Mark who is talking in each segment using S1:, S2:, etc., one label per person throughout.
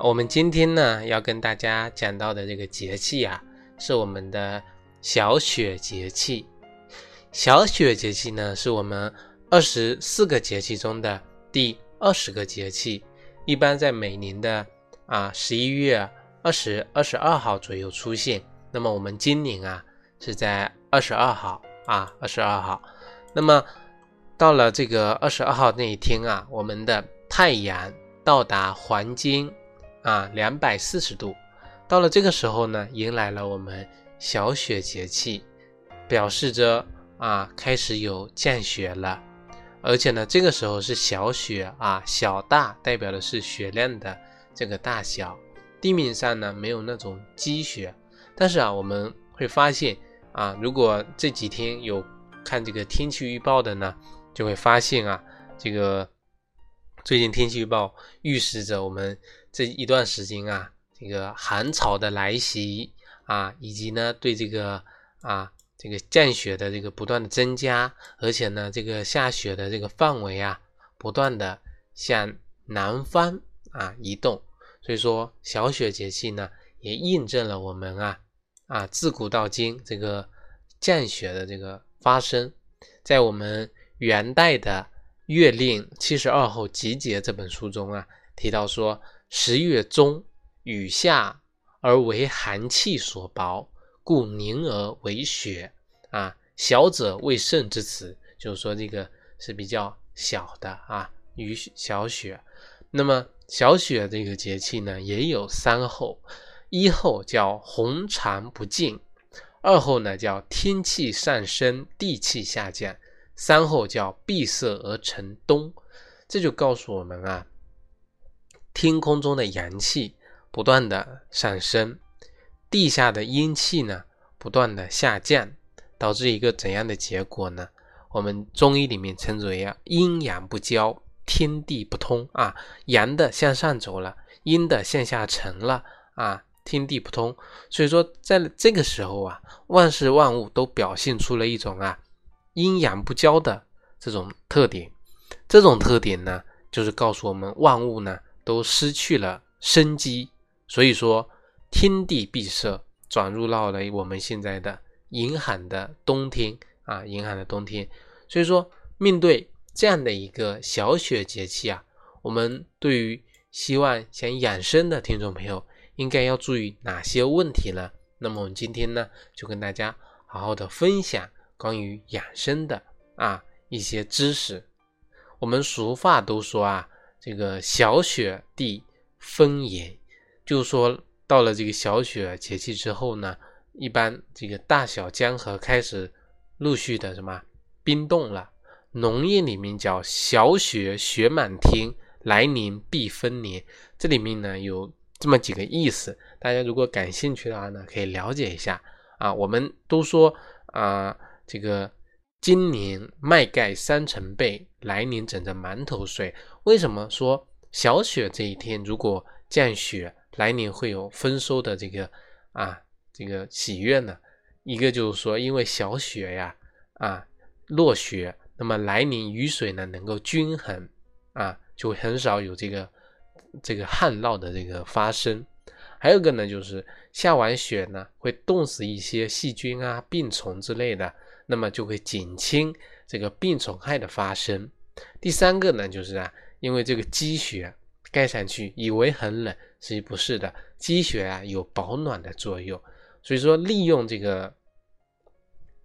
S1: 我们今天呢要跟大家讲到的这个节气啊，是我们的小雪节气。小雪节气呢，是我们二十四个节气中的第二十个节气，一般在每年的啊十一月二十二十二号左右出现。那么我们今年啊是在二十二号啊二十二号。那么到了这个二十二号那一天啊，我们的太阳到达黄金。啊，两百四十度，到了这个时候呢，迎来了我们小雪节气，表示着啊，开始有降雪了。而且呢，这个时候是小雪啊，小大代表的是雪量的这个大小。地面上呢没有那种积雪，但是啊，我们会发现啊，如果这几天有看这个天气预报的呢，就会发现啊，这个最近天气预报预示着我们。这一段时间啊，这个寒潮的来袭啊，以及呢对这个啊这个降雪的这个不断的增加，而且呢这个下雪的这个范围啊不断的向南方啊移动，所以说小雪节气呢也印证了我们啊啊自古到今这个降雪的这个发生，在我们元代的《月令七十二候集解》这本书中啊提到说。十月中，雨下而为寒气所薄，故凝而为雪。啊，小者为盛之词，就是说这个是比较小的啊，雨小雪。那么小雪这个节气呢，也有三候：一候叫红长不尽，二候呢叫天气上升，地气下降，三候叫闭塞而成冬。这就告诉我们啊。天空中的阳气不断的上升，地下的阴气呢不断的下降，导致一个怎样的结果呢？我们中医里面称之为啊阴阳不交，天地不通啊，阳的向上走了，阴的向下沉了啊，天地不通。所以说，在这个时候啊，万事万物都表现出了一种啊阴阳不交的这种特点。这种特点呢，就是告诉我们万物呢。都失去了生机，所以说天地闭塞，转入到了我们现在的严寒的冬天啊，严寒的冬天。所以说，面对这样的一个小雪节气啊，我们对于希望想养生的听众朋友，应该要注意哪些问题呢？那么我们今天呢，就跟大家好好的分享关于养生的啊一些知识。我们俗话都说啊。这个小雪地风严，就是说到了这个小雪节气之后呢，一般这个大小江河开始陆续的什么冰冻了。农业里面叫小雪雪满天，来年必分年。这里面呢有这么几个意思，大家如果感兴趣的话呢，可以了解一下啊。我们都说啊，这个。今年麦盖三成倍，来年整着馒头睡。为什么说小雪这一天如果降雪，来年会有丰收的这个啊这个喜悦呢？一个就是说，因为小雪呀啊落雪，那么来年雨水呢能够均衡啊，就很少有这个这个旱涝的这个发生。还有个呢，就是下完雪呢会冻死一些细菌啊、病虫之类的。那么就会减轻这个病虫害的发生。第三个呢，就是啊，因为这个积雪盖上去，以为很冷，实际不是的。积雪啊有保暖的作用，所以说利用这个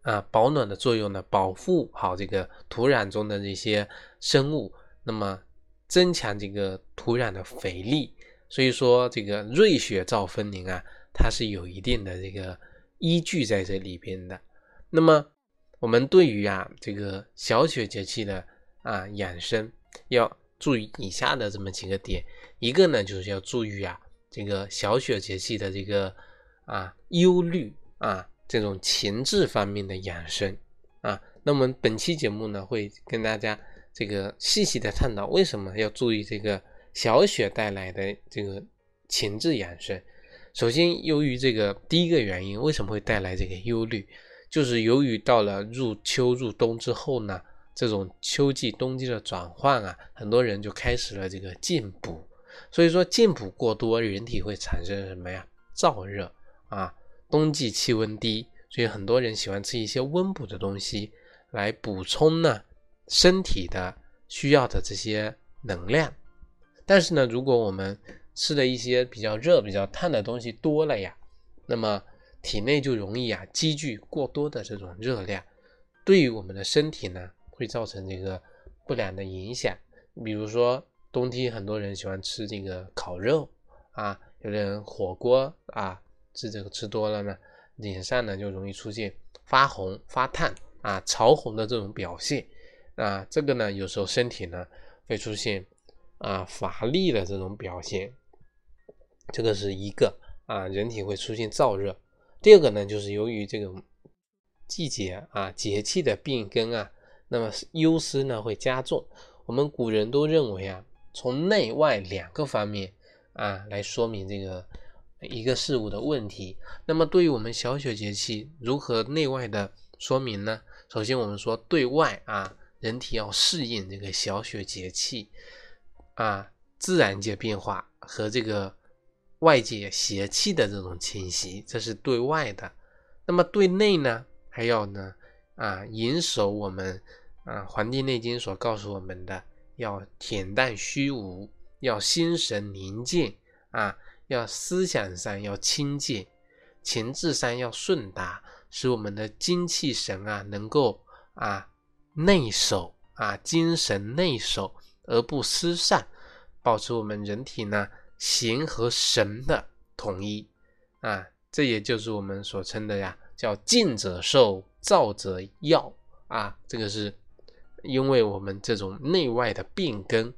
S1: 啊保暖的作用呢，保护好这个土壤中的这些生物，那么增强这个土壤的肥力。所以说这个瑞雪兆丰年啊，它是有一定的这个依据在这里边的。那么我们对于啊这个小雪节气的啊养生，要注意以下的这么几个点。一个呢，就是要注意啊这个小雪节气的这个啊忧虑啊这种情志方面的养生啊。那我们本期节目呢，会跟大家这个细细的探讨为什么要注意这个小雪带来的这个情志养生。首先，由于这个第一个原因，为什么会带来这个忧虑？就是由于到了入秋入冬之后呢，这种秋季冬季的转换啊，很多人就开始了这个进补。所以说进补过多，人体会产生什么呀？燥热啊。冬季气温低，所以很多人喜欢吃一些温补的东西来补充呢身体的需要的这些能量。但是呢，如果我们吃的一些比较热、比较烫的东西多了呀，那么体内就容易啊积聚过多的这种热量，对于我们的身体呢会造成这个不良的影响。比如说冬天很多人喜欢吃这个烤肉啊，有的人火锅啊吃这个吃多了呢，脸上呢就容易出现发红、发烫啊、潮红的这种表现啊。这个呢有时候身体呢会出现啊乏力的这种表现。这个是一个啊，人体会出现燥热。第二个呢，就是由于这个季节啊、节气的变更啊，那么忧思呢会加重。我们古人都认为啊，从内外两个方面啊来说明这个一个事物的问题。那么对于我们小雪节气如何内外的说明呢？首先我们说对外啊，人体要适应这个小雪节气啊，自然界变化和这个。外界邪气的这种侵袭，这是对外的。那么对内呢，还要呢啊，严守我们啊《黄帝内经》所告诉我们的，要恬淡虚无，要心神宁静啊，要思想上要清净，情志上要顺达，使我们的精气神啊能够啊内守啊，精神内守而不失散，保持我们人体呢。形和神的统一啊，这也就是我们所称的呀，叫静者寿，躁者要啊。这个是因为我们这种内外的变更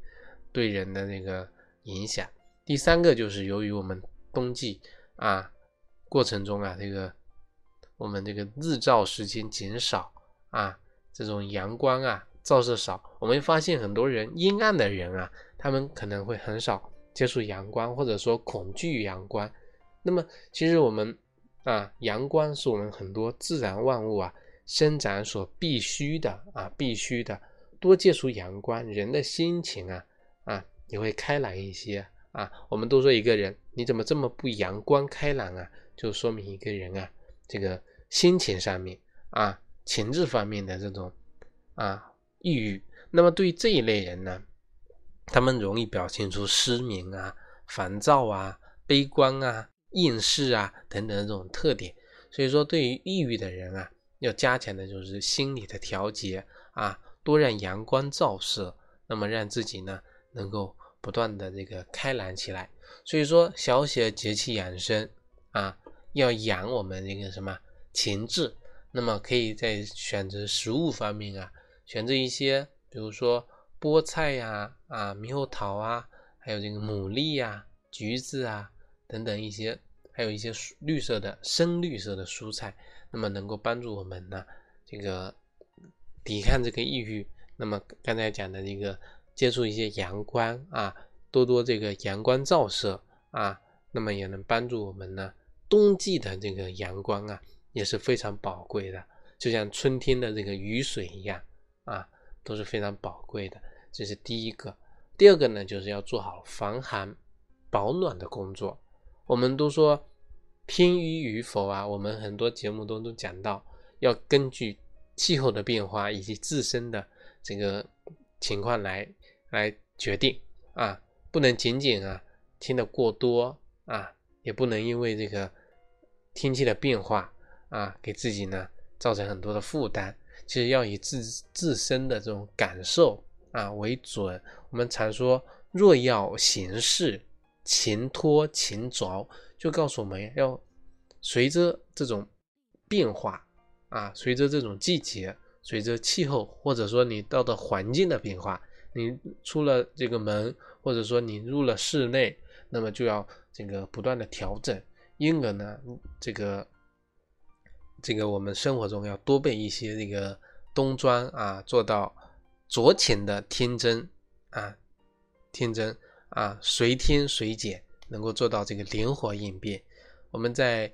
S1: 对人的那个影响。第三个就是由于我们冬季啊过程中啊，这个我们这个日照时间减少啊，这种阳光啊照射少，我们发现很多人阴暗的人啊，他们可能会很少。接触阳光，或者说恐惧阳光，那么其实我们啊，阳光是我们很多自然万物啊生长所必须的啊，必须的。多接触阳光，人的心情啊啊也会开朗一些啊。我们都说一个人你怎么这么不阳光开朗啊，就说明一个人啊这个心情上面啊情志方面的这种啊抑郁。那么对于这一类人呢？他们容易表现出失眠啊、烦躁啊、悲观啊、厌世啊等等这种特点。所以说，对于抑郁的人啊，要加强的就是心理的调节啊，多让阳光照射，那么让自己呢能够不断的这个开朗起来。所以说，小雪节气养生啊，要养我们这个什么情志，那么可以在选择食物方面啊，选择一些，比如说。菠菜呀，啊，猕猴桃啊，还有这个牡蛎呀、橘子啊等等一些，还有一些绿色的深绿色的蔬菜，那么能够帮助我们呢，这个抵抗这个抑郁。那么刚才讲的这个接触一些阳光啊，多多这个阳光照射啊，那么也能帮助我们呢。冬季的这个阳光啊，也是非常宝贵的，就像春天的这个雨水一样啊，都是非常宝贵的。这是第一个，第二个呢，就是要做好防寒、保暖的工作。我们都说偏衣与否啊，我们很多节目都都讲到，要根据气候的变化以及自身的这个情况来来决定啊，不能仅仅啊听得过多啊，也不能因为这个天气的变化啊，给自己呢造成很多的负担。其实要以自自身的这种感受。啊为准，我们常说若要行事，勤拖勤着，就告诉我们要随着这种变化啊，随着这种季节，随着气候，或者说你到的环境的变化，你出了这个门，或者说你入了室内，那么就要这个不断的调整，因而呢，这个这个我们生活中要多备一些这个冬装啊，做到酌情的听真啊，听真啊，随听随减，能够做到这个灵活应变。我们在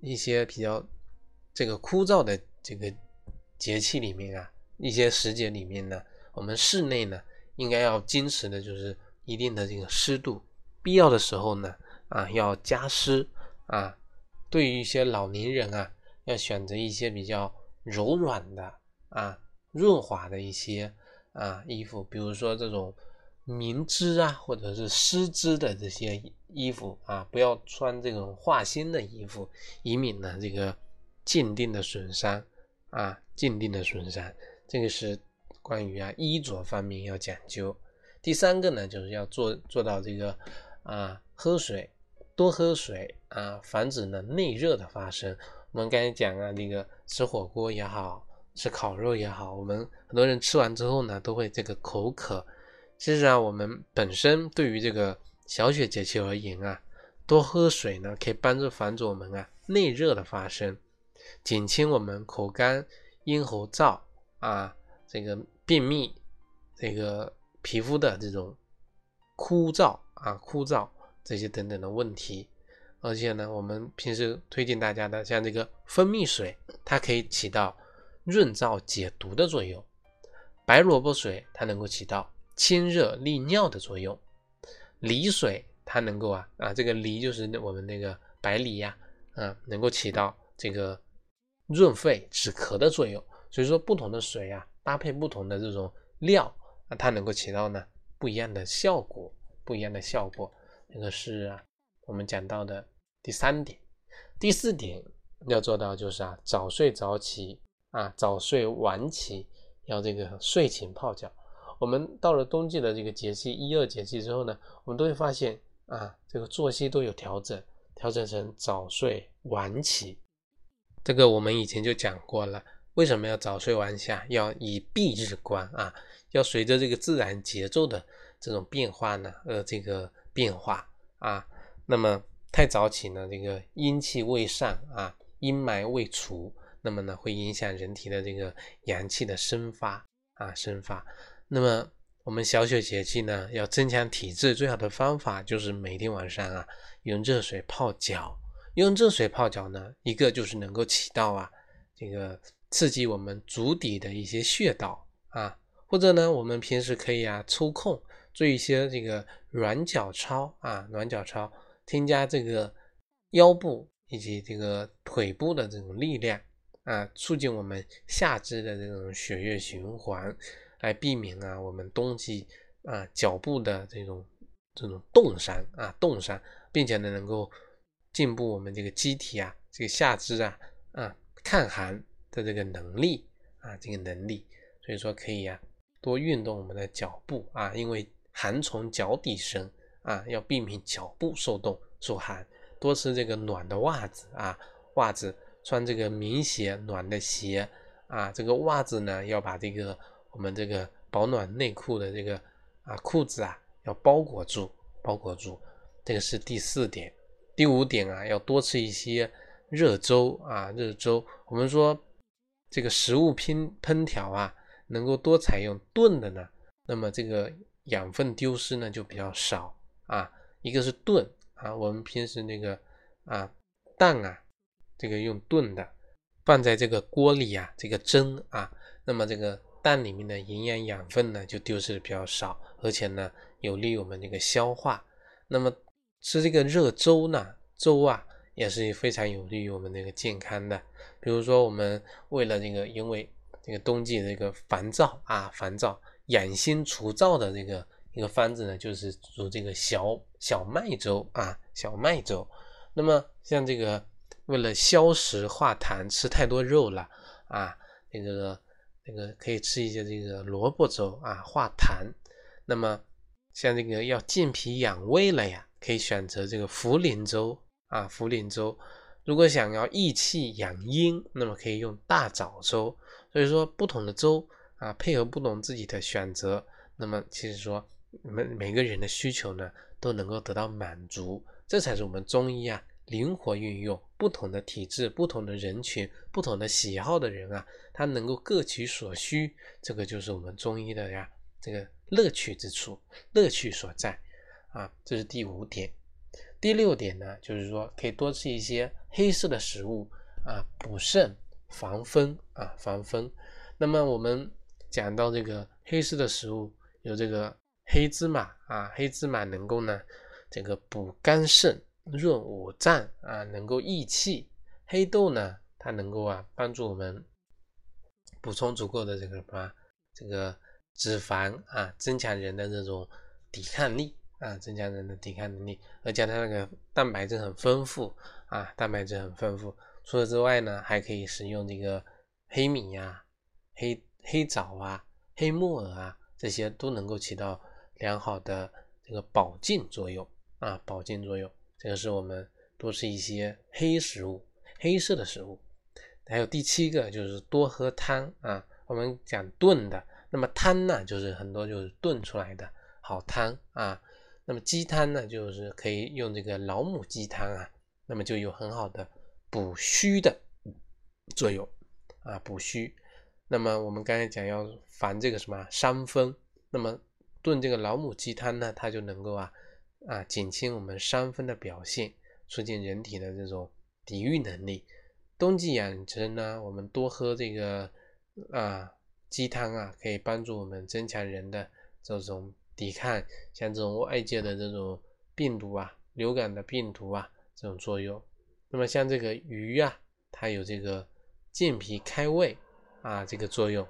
S1: 一些比较这个枯燥的这个节气里面啊，一些时节里面呢，我们室内呢应该要坚持的就是一定的这个湿度，必要的时候呢啊要加湿啊。对于一些老年人啊，要选择一些比较柔软的啊润滑的一些啊衣服，比如说这种。棉织啊，或者是丝织的这些衣服啊，不要穿这种化纤的衣服，以免呢这个静电的损伤啊，静电的损伤。这个是关于啊衣着方面要讲究。第三个呢，就是要做做到这个啊喝水多喝水啊，防止呢内热的发生。我们刚才讲啊，那个吃火锅也好，吃烤肉也好，我们很多人吃完之后呢，都会这个口渴。其实啊，我们本身对于这个小雪节气而言啊，多喝水呢，可以帮助防止我们啊内热的发生，减轻我们口干、咽喉燥啊，这个便秘、这个皮肤的这种枯燥啊、枯燥这些等等的问题。而且呢，我们平时推荐大家的，像这个蜂蜜水，它可以起到润燥解毒的作用；白萝卜水，它能够起到。清热利尿的作用，梨水它能够啊啊，这个梨就是我们那个白梨呀，啊，能够起到这个润肺止咳的作用。所以说，不同的水啊，搭配不同的这种料啊，它能够起到呢不一样的效果，不一样的效果。这个是啊，我们讲到的第三点，第四点要做到就是啊，早睡早起啊，早睡晚起，要这个睡前泡脚。我们到了冬季的这个节气一二节气之后呢，我们都会发现啊，这个作息都有调整，调整成早睡晚起。这个我们以前就讲过了，为什么要早睡晚起？要以蔽日观啊，要随着这个自然节奏的这种变化呢，呃，这个变化啊。那么太早起呢，这个阴气未上啊，阴霾未除，那么呢，会影响人体的这个阳气的生发啊，生发。那么我们小雪节气呢，要增强体质，最好的方法就是每天晚上啊用热水泡脚。用热水泡脚呢，一个就是能够起到啊这个刺激我们足底的一些穴道啊，或者呢我们平时可以啊抽空做一些这个软脚操啊，软脚操，添加这个腰部以及这个腿部的这种力量啊，促进我们下肢的这种血液循环。来避免啊，我们冬季啊脚部的这种这种冻伤啊冻伤，并且呢能够进步我们这个机体啊这个下肢啊啊抗寒的这个能力啊这个能力，所以说可以啊多运动我们的脚部啊，因为寒从脚底生啊，要避免脚部受冻受寒，多吃这个暖的袜子啊袜子穿这个棉鞋暖的鞋啊，这个袜子呢要把这个。我们这个保暖内裤的这个啊裤子啊要包裹住，包裹住，这个是第四点。第五点啊，要多吃一些热粥啊，热粥。我们说这个食物烹烹调啊，能够多采用炖的呢，那么这个养分丢失呢就比较少啊。一个是炖啊，我们平时那个啊蛋啊，这个用炖的，放在这个锅里啊，这个蒸啊，那么这个。蛋里面的营养养分呢就丢失的比较少，而且呢有利于我们这个消化。那么吃这个热粥呢，粥啊也是非常有利于我们这个健康的。比如说我们为了这个，因为这个冬季这个烦躁啊，烦躁养心除燥的这个一个方子呢，就是煮这个小小麦粥啊，小麦粥。那么像这个为了消食化痰，吃太多肉了啊，那个。那个可以吃一些这个萝卜粥啊，化痰。那么像这个要健脾养胃了呀，可以选择这个茯苓粥啊，茯苓粥。如果想要益气养阴，那么可以用大枣粥。所以说不同的粥啊，配合不同自己的选择，那么其实说每每个人的需求呢都能够得到满足，这才是我们中医啊灵活运用不同的体质、不同的人群、不同的喜好的人啊，他能够各取所需，这个就是我们中医的呀这个乐趣之处、乐趣所在啊。这是第五点。第六点呢，就是说可以多吃一些黑色的食物啊，补肾防风啊，防风。那么我们讲到这个黑色的食物，有这个黑芝麻啊，黑芝麻能够呢这个补肝肾、润五脏啊，能够益气。黑豆呢，它能够啊帮助我们补充足够的这个什么这个脂肪啊，增强人的这种抵抗力。啊，增强人的抵抗能力，而且它那个蛋白质很丰富啊，蛋白质很丰富。除此之外呢，还可以食用这个黑米呀、黑黑枣啊、黑木耳啊，这些都能够起到良好的这个保健作用啊，保健作用。这个是我们多吃一些黑食物、黑色的食物。还有第七个就是多喝汤啊，我们讲炖的，那么汤呢，就是很多就是炖出来的好汤啊。那么鸡汤呢，就是可以用这个老母鸡汤啊，那么就有很好的补虚的作用啊，补虚。那么我们刚才讲要防这个什么伤风，那么炖这个老母鸡汤呢，它就能够啊啊减轻我们伤风的表现，促进人体的这种抵御能力。冬季养生呢，我们多喝这个啊鸡汤啊，可以帮助我们增强人的这种。抵抗像这种外界的这种病毒啊、流感的病毒啊这种作用。那么像这个鱼啊，它有这个健脾开胃啊这个作用。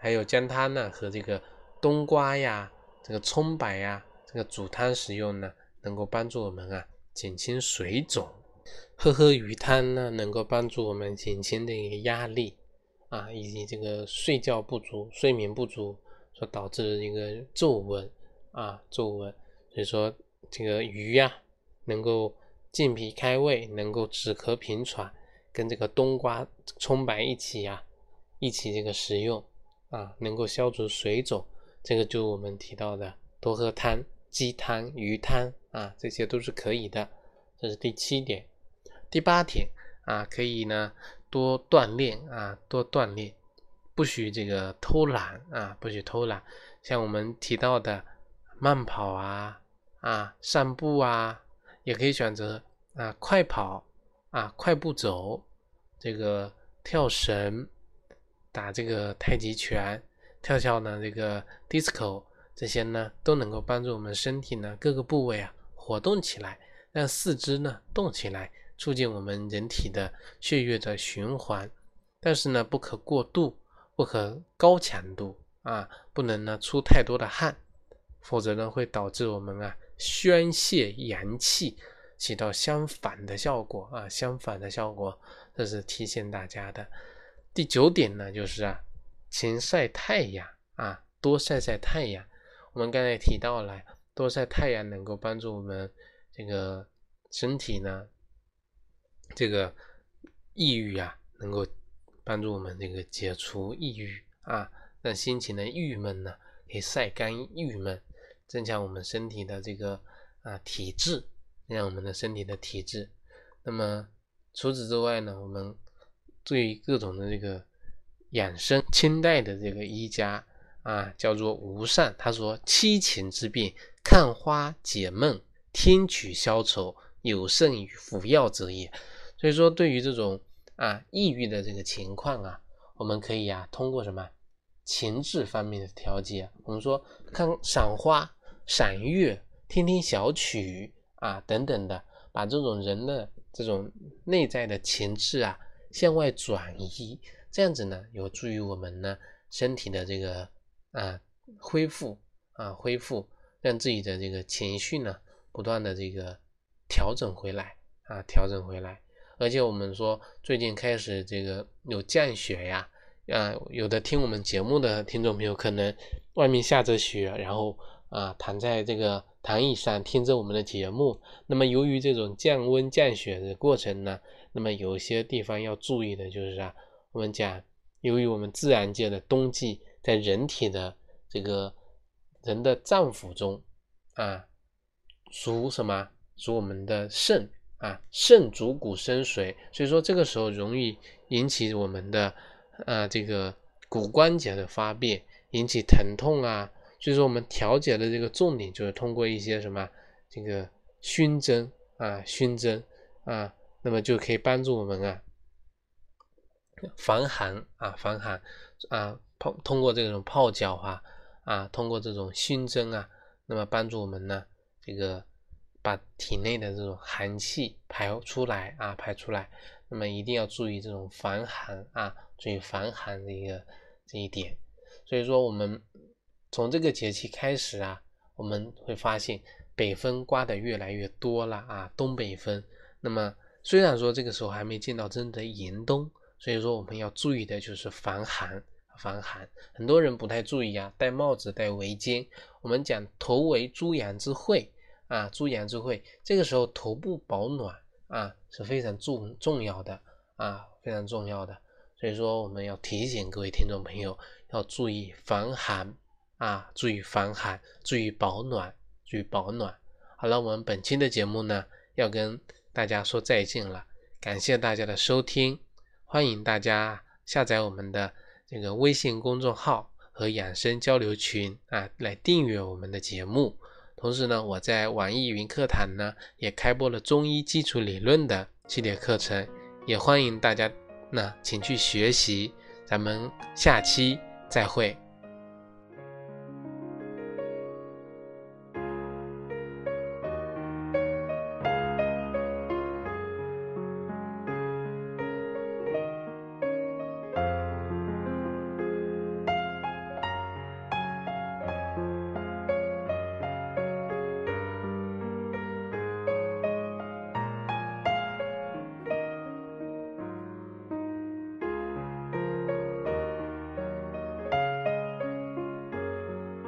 S1: 还有将它呢和这个冬瓜呀、这个葱白呀这个煮汤食用呢，能够帮助我们啊减轻水肿。喝喝鱼汤呢，能够帮助我们减轻这个压力啊，以及这个睡觉不足、睡眠不足。所导致的一个皱纹啊，皱纹，所以说这个鱼呀，能够健脾开胃，能够止咳平喘，跟这个冬瓜、葱白一起呀，一起这个食用啊，能够消除水肿。这个就我们提到的多喝汤、鸡汤、鱼汤啊，这些都是可以的。这是第七点，第八点啊，可以呢多锻炼啊，多锻炼。不许这个偷懒啊！不许偷懒，像我们提到的慢跑啊、啊散步啊，也可以选择啊快跑啊快步走，这个跳绳、打这个太极拳、跳跳呢这个 disco，这些呢都能够帮助我们身体呢各个部位啊活动起来，让四肢呢动起来，促进我们人体的血液的循环，但是呢不可过度。不可高强度啊，不能呢出太多的汗，否则呢会导致我们啊宣泄阳气，起到相反的效果啊，相反的效果，这是提醒大家的。第九点呢，就是啊勤晒太阳啊，多晒晒太阳。我们刚才提到了，多晒太阳能够帮助我们这个身体呢，这个抑郁啊能够。帮助我们这个解除抑郁啊，让心情的郁闷呢可以晒干郁闷，增强我们身体的这个啊体质，让我们的身体的体质。那么除此之外呢，我们对于各种的这个养生，清代的这个医家啊叫做无善，他说七情之病，看花解闷，听曲消愁，有甚于服药者也。所以说，对于这种。啊，抑郁的这个情况啊，我们可以啊，通过什么情志方面的调节？我们说看赏花、赏月、听听小曲啊等等的，把这种人的这种内在的情志啊向外转移，这样子呢，有助于我们呢身体的这个啊恢复啊恢复，让自己的这个情绪呢不断的这个调整回来啊调整回来。而且我们说，最近开始这个有降雪呀，啊，有的听我们节目的听众朋友，可能外面下着雪，然后啊，躺在这个躺椅上听着我们的节目。那么由于这种降温降雪的过程呢，那么有些地方要注意的就是啊，我们讲，由于我们自然界的冬季在人体的这个人的脏腑中啊主什么？主我们的肾啊，肾主骨生髓，所以说这个时候容易引起我们的呃这个骨关节的发病，引起疼痛啊。所以说我们调节的这个重点就是通过一些什么这个熏蒸啊，熏蒸啊，那么就可以帮助我们啊防寒啊，防寒啊泡通过这种泡脚啊啊，通过这种熏蒸啊，那么帮助我们呢这个。把体内的这种寒气排出来啊，排出来。那么一定要注意这种防寒啊，注意防寒的一个这一点。所以说，我们从这个节气开始啊，我们会发现北风刮的越来越多了啊，东北风。那么虽然说这个时候还没见到真的严冬，所以说我们要注意的就是防寒，防寒。很多人不太注意啊，戴帽子、戴围巾。我们讲头为猪阳之会。啊，猪阳之会，这个时候头部保暖啊是非常重重要的啊，非常重要的。所以说，我们要提醒各位听众朋友要注意防寒啊，注意防寒，注意保暖，注意保暖。好了，我们本期的节目呢要跟大家说再见了，感谢大家的收听，欢迎大家下载我们的这个微信公众号和养生交流群啊，来订阅我们的节目。同时呢，我在网易云课堂呢也开播了中医基础理论的系列课程，也欢迎大家呢请去学习。咱们下期再会。